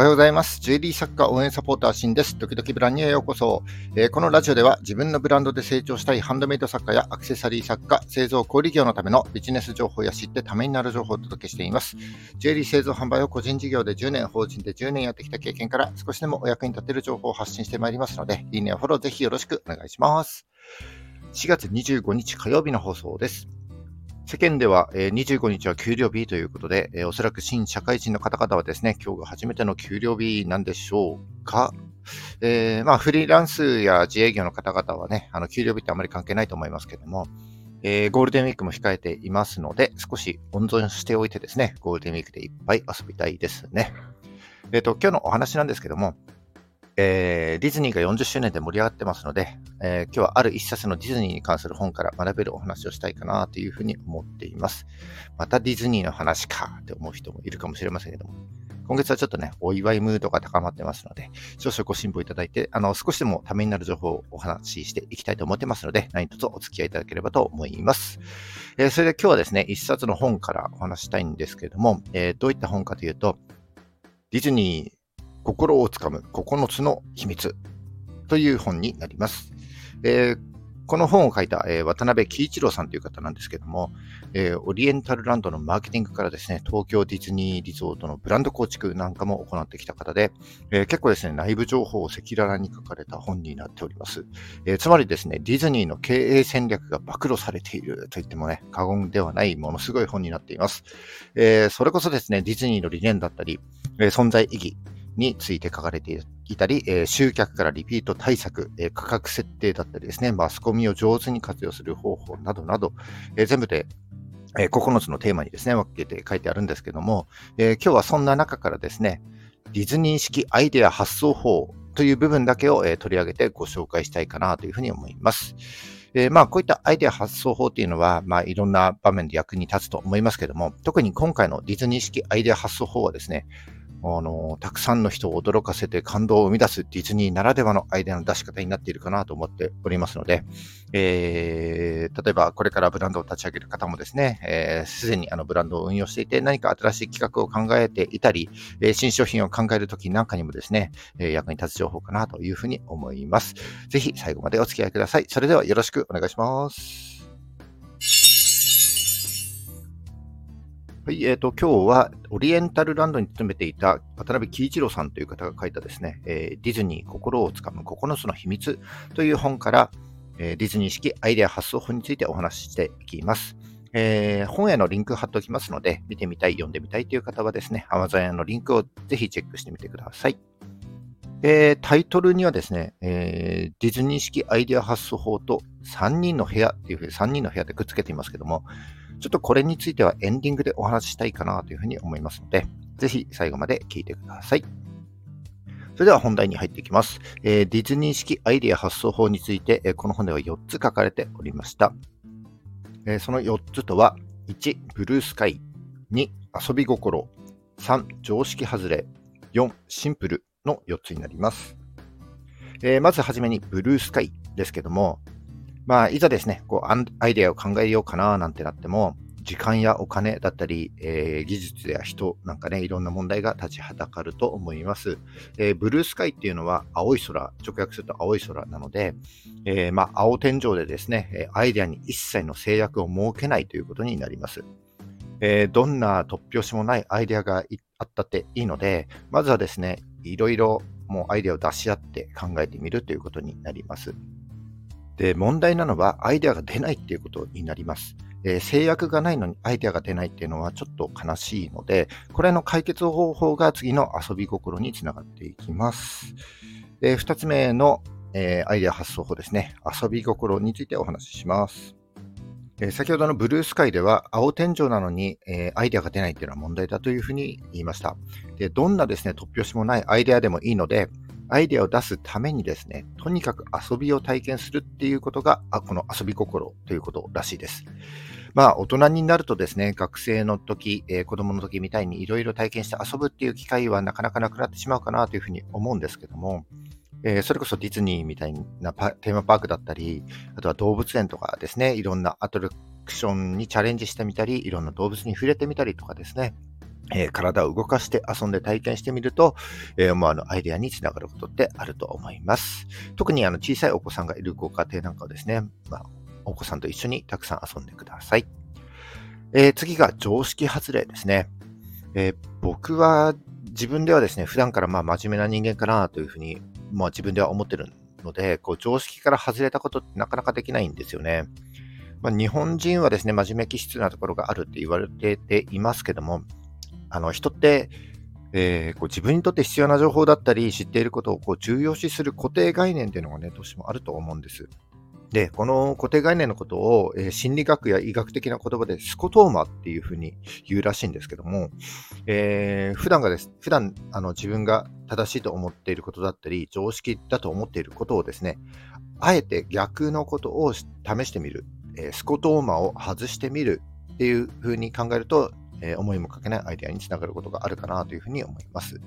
おはようございます。ジュエリー作家応援サポーターシンです。時々ブランニュへようこそ、えー、このラジオでは自分のブランドで成長したいハンドメイド作家やアクセサリー作家、製造小売業のためのビジネス情報や知ってためになる情報をお届けしています。ジュエリー製造販売を個人事業で10年、法人で10年やってきた経験から少しでもお役に立てる情報を発信してまいりますので、いいねやフォローぜひよろしくお願いします。4月25日火曜日の放送です。世間では、え25日は給料日ということで、えおそらく新社会人の方々はですね、今日が初めての給料日なんでしょうか。えー、まあ、フリーランスや自営業の方々はね、あの給料日ってあまり関係ないと思いますけども、えー、ゴールデンウィークも控えていますので、少し温存しておいてですね、ゴールデンウィークでいっぱい遊びたいですね。えっ、と、今日のお話なんですけども、えー、ディズニーが40周年で盛り上がってますので、えー、今日はある一冊のディズニーに関する本から学べるお話をしたいかなというふうに思っています。またディズニーの話かって思う人もいるかもしれませんけども、今月はちょっとね、お祝いムードが高まってますので、少々ご辛抱いただいて、あの、少しでもためになる情報をお話ししていきたいと思ってますので、何卒お付き合いいただければと思います。えー、それで今日はですね、一冊の本からお話したいんですけれども、えー、どういった本かというと、ディズニー心をつかむ9つの秘密という本になります。えー、この本を書いた、えー、渡辺喜一郎さんという方なんですけども、えー、オリエンタルランドのマーケティングからですね、東京ディズニーリゾートのブランド構築なんかも行ってきた方で、えー、結構ですね、内部情報を赤裸々に書かれた本になっております。えつまりですね、ディズニーの経営戦略が暴露されていると言ってもね、過言ではないものすごい本になっています。えそれこそですね、ディズニーの理念だったり、え存在意義、について書かれていたり、えー、集客からリピート対策、えー、価格設定だったりですね、マスコミを上手に活用する方法などなど、えー、全部でえ9つのテーマにですね、分けて書いてあるんですけども、え今日はそんな中からですね、ディズニー式アイデア発想法という部分だけを、え取り上げてご紹介したいかなというふうに思います。えー、まあ、こういったアイデア発想法っていうのは、まあ、いろんな場面で役に立つと思いますけども、特に今回のディズニー式アイデア発想法はですね、あの、たくさんの人を驚かせて感動を生み出すディズニーならではのアイデアの出し方になっているかなと思っておりますので、えー、例えばこれからブランドを立ち上げる方もですね、えす、ー、でにあのブランドを運用していて何か新しい企画を考えていたり、えー、新商品を考えるときなんかにもですね、えー、役に立つ情報かなというふうに思います。ぜひ最後までお付き合いください。それではよろしくお願いします。はい、え、ー、と、今日はオリエンタルランドに勤めていた渡辺喜一郎さんという方が書いたですね、えー、ディズニー心をつかむ9つの秘密という本から、えー、ディズニー式アイデア発想法についてお話ししていきます。えー、本へのリンク貼っておきますので、見てみたい、読んでみたいという方はですね、Amazon へのリンクをぜひチェックしてみてください。えー、タイトルにはですね、えー、ディズニー式アイデア発想法と3人の部屋っていうふうに3人の部屋でくっつけていますけども、ちょっとこれについてはエンディングでお話ししたいかなというふうに思いますので、ぜひ最後まで聞いてください。それでは本題に入っていきます。えー、ディズニー式アイデア発想法について、えー、この本では4つ書かれておりました。えー、その4つとは、1、ブルースカイ、2、遊び心、3、常識外れ、4、シンプルの4つになります。え、まずはじめにブルースカイですけども、まあ、いざですね、こう、アイデアを考えようかななんてなっても、時間やお金だったり、えー、技術や人なんかね、いろんな問題が立ちはだかると思います。えー、ブルースカイっていうのは青い空、直訳すると青い空なので、えー、まあ、青天井でですね、アイデアに一切の制約を設けないということになります。えどんな突拍子もないアイデアがあったっていいので、まずはですね、いろいろもうアイデアを出し合って考えてみるということになります。で、問題なのはアイデアが出ないっていうことになります。えー、制約がないのにアイデアが出ないっていうのはちょっと悲しいので、これの解決方法が次の遊び心につながっていきます。で、二つ目の、えー、アイデア発想法ですね。遊び心についてお話しします。え先ほどのブルースカイでは青天井なのに、え、アイデアが出ないっていうのは問題だというふうに言いました。で、どんなですね、突拍子もないアイデアでもいいので、アイデアを出すためにですね、とにかく遊びを体験するっていうことが、あこの遊び心ということらしいです。まあ、大人になるとですね、学生の時、えー、子供の時みたいにいろいろ体験して遊ぶっていう機会はなかなかなくなってしまうかなというふうに思うんですけども、えー、それこそディズニーみたいなテーマパークだったり、あとは動物園とかですね、いろんなアトラクションにチャレンジしてみたり、いろんな動物に触れてみたりとかですね、えー、体を動かして遊んで体験してみると、えー、思わぬアイデアにつながることってあると思います。特にあの小さいお子さんがいるご家庭なんかはですね、まあ、お子さんと一緒にたくさん遊んでください。えー、次が常識外れですね。え僕は自分ではですね、普段からまあ真面目な人間かなというふうに、まあ、自分では思ってるので、こう常識から外れたことってなかなかできないんですよね。まあ、日本人はですね、真面目気質なところがあるって言われていますけども、あの人って、えー、こう自分にとって必要な情報だったり、知っていることをこう重要視する固定概念っていうのがね、どうしてもあると思うんです。で、この固定概念のことを、えー、心理学や医学的な言葉でスコトーマっていうふうに言うらしいんですけども、えー、普段がです、普段あの自分が正しいと思っていることだったり、常識だと思っていることをですね、あえて逆のことを試してみる、えー、スコトーマを外してみるっていうふうに考えると、えー、思いもかけないアイデアにつながることがあるかなというふうに思います。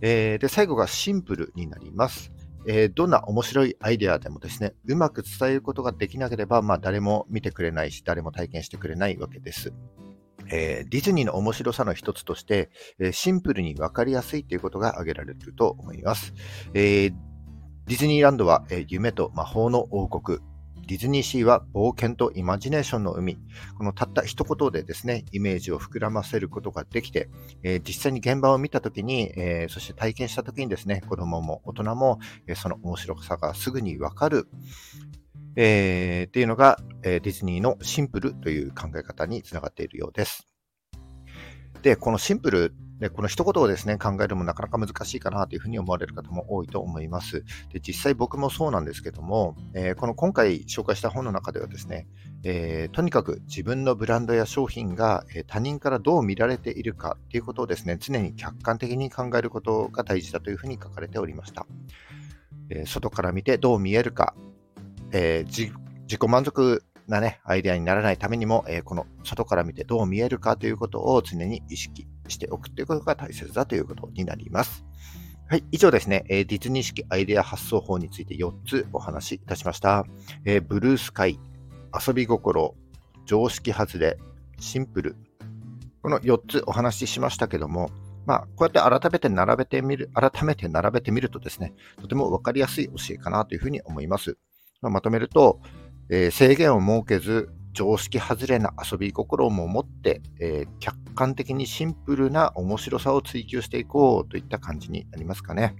えー、で、最後がシンプルになります。えー、どんな面白いアイデアでもですね、うまく伝えることができなければ、まあ、誰も見てくれないし、誰も体験してくれないわけです。えー、ディズニーの面白さの一つとして、えー、シンプルにわかりやすいということが挙げられると思います。えー、ディズニーランドは、え夢と魔法の王国、ディズニーシーは冒険とイマジネーションの海。このたった一言でですね、イメージを膨らませることができて、えー、実際に現場を見たときに、えー、そして体験したときにですね、子供も大人も、えー、その面白さがすぐにわかる。えー、っていうのが、えディズニーのシンプルという考え方につながっているようです。で、このシンプルで、この一言をですね、考えるのもなかなか難しいかなというふうに思われる方も多いと思います。で、実際僕もそうなんですけども、えー、この今回紹介した本の中ではですね、えー、とにかく自分のブランドや商品が、え他人からどう見られているかということをですね、常に客観的に考えることが大事だというふうに書かれておりました。えー、外から見てどう見えるか、え自己満足なね、アイデアにならないためにも、えー、この外から見てどう見えるかということを常に意識しておくということが大切だということになります。はい。以上ですね、えー、ディズニー式アイデア発想法について4つお話しいたしました。えー、ブルースカイ、遊び心、常識外れ、シンプル。この4つお話ししましたけども、まあ、こうやって改めて並べてみる、改めて並べてみるとですね、とてもわかりやすい教えかなというふうに思います。まあ、まとめると、えー、制限を設けず、常識外れな遊び心も持って、えー、客観的にシンプルな面白さを追求していこうといった感じになりますかね。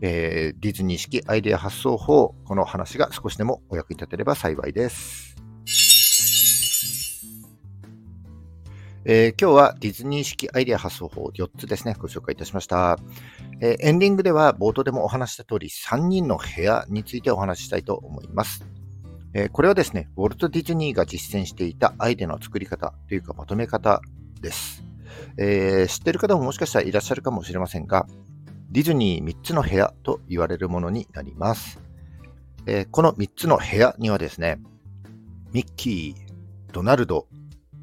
えー、ディズニー式アイデア発想法、この話が少しでもお役に立てれば幸いです。えー、今日はディズニー式アイデア発想法4つですね、ご紹介いたしました。えー、エンディングでは冒頭でもお話した通り3人の部屋についてお話ししたいと思います。え、これはですね、ウォルト・ディズニーが実践していたアイデアの作り方というかまとめ方です。えー、知ってる方ももしかしたらいらっしゃるかもしれませんが、ディズニー3つの部屋と言われるものになります。えー、この3つの部屋にはですね、ミッキー、ドナルド、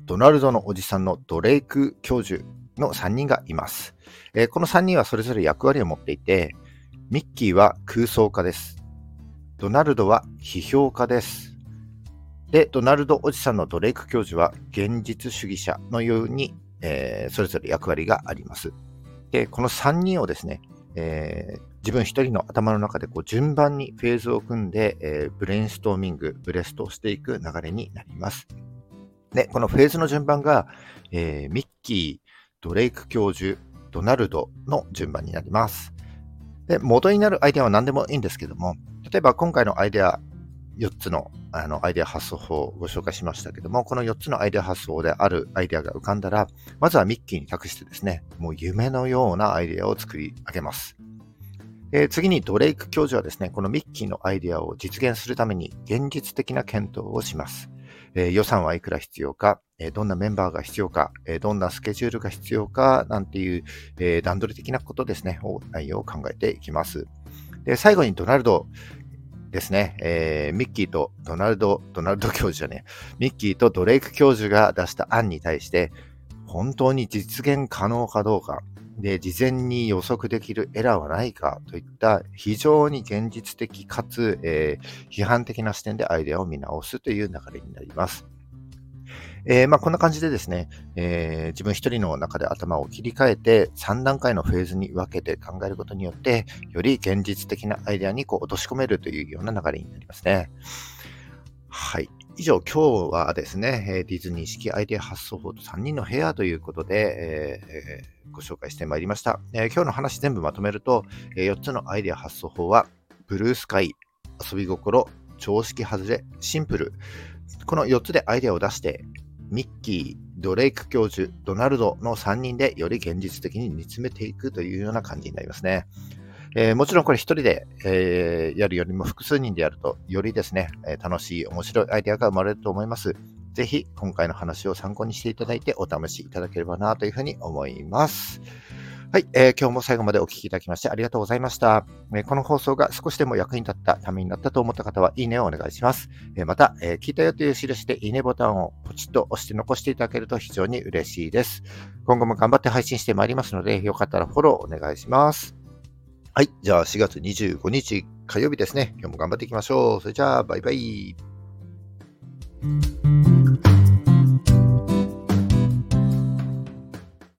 ドナルドのおじさんのドレイク教授の3人がいます。えー、この3人はそれぞれ役割を持っていて、ミッキーは空想家です。ドナルドは批評家です。で、ドナルドおじさんのドレイク教授は現実主義者のように、えー、それぞれ役割があります。で、この3人をですね、えー、自分一人の頭の中でこう順番にフェーズを組んで、えー、ブレインストーミング、ブレストをしていく流れになります。で、このフェーズの順番が、えー、ミッキー、ドレイク教授、ドナルドの順番になります。で、元になるアイデアは何でもいいんですけども、例えば今回のアイデア4つのあのアイデア発想法をご紹介しましたけども、この4つのアイデア発想であるアイデアが浮かんだら、まずはミッキーに託してですね、もう夢のようなアイデアを作り上げます。で次にドレイク教授はですね、このミッキーのアイデアを実現するために現実的な検討をします。えー、予算はいくら必要か、えー、どんなメンバーが必要か、えー、どんなスケジュールが必要か、なんていう、え段取り的なことですね、を内容を考えていきます。で、最後にドナルドですね、えー、ミッキーとドナルド、ドナルド教授じゃね、ミッキーとドレイク教授が出した案に対して、本当に実現可能かどうか、で、事前に予測できるエラーはないか。といった非常に現実的かつ、えー、批判的な視点でアイデアを見直すという流れになります。えー、まあ、こんな感じでですね、えー、自分一人の中で頭を切り替えて3段階のフェーズに分けて考えることによって、より現実的なアイデアにこう落とし込めるというような流れになりますね。はい。以上、今日はですね、ディズニー式アイデア発想法と3人の部屋ということで、えー、ご紹介してまいりました、えー、今日の話全部まとめると、え4つのアイデア発想法は、ブルースカイ、遊び心、常識外れ、シンプル。この4つでアイデアを出して、ミッキー、ドレイク教授、ドナルドの3人でより現実的に煮詰めていくというような感じになりますね。えー、もちろんこれ1人で、えー、やるよりも複数人でやると、よりですね、え楽しい、面白いアイデアが生まれると思います。ぜひ、今回の話を参考にしていただいて、お試しいただければなというふうに思います。はい、えー、今日も最後までお聞きいただきましてありがとうございました、えー、この放送が少しでも役に立った、ためになったと思った方は、いいねをお願いします。えー、また、え聞いたよという印でいいねボタンをポチッと押して残していただけると非常に嬉しいです。今後も頑張って配信してまいりますので、よかったらフォローお願いします。はい。じゃあ4月25日火曜日ですね。今日も頑張っていきましょう。それじゃあ、バイバイ。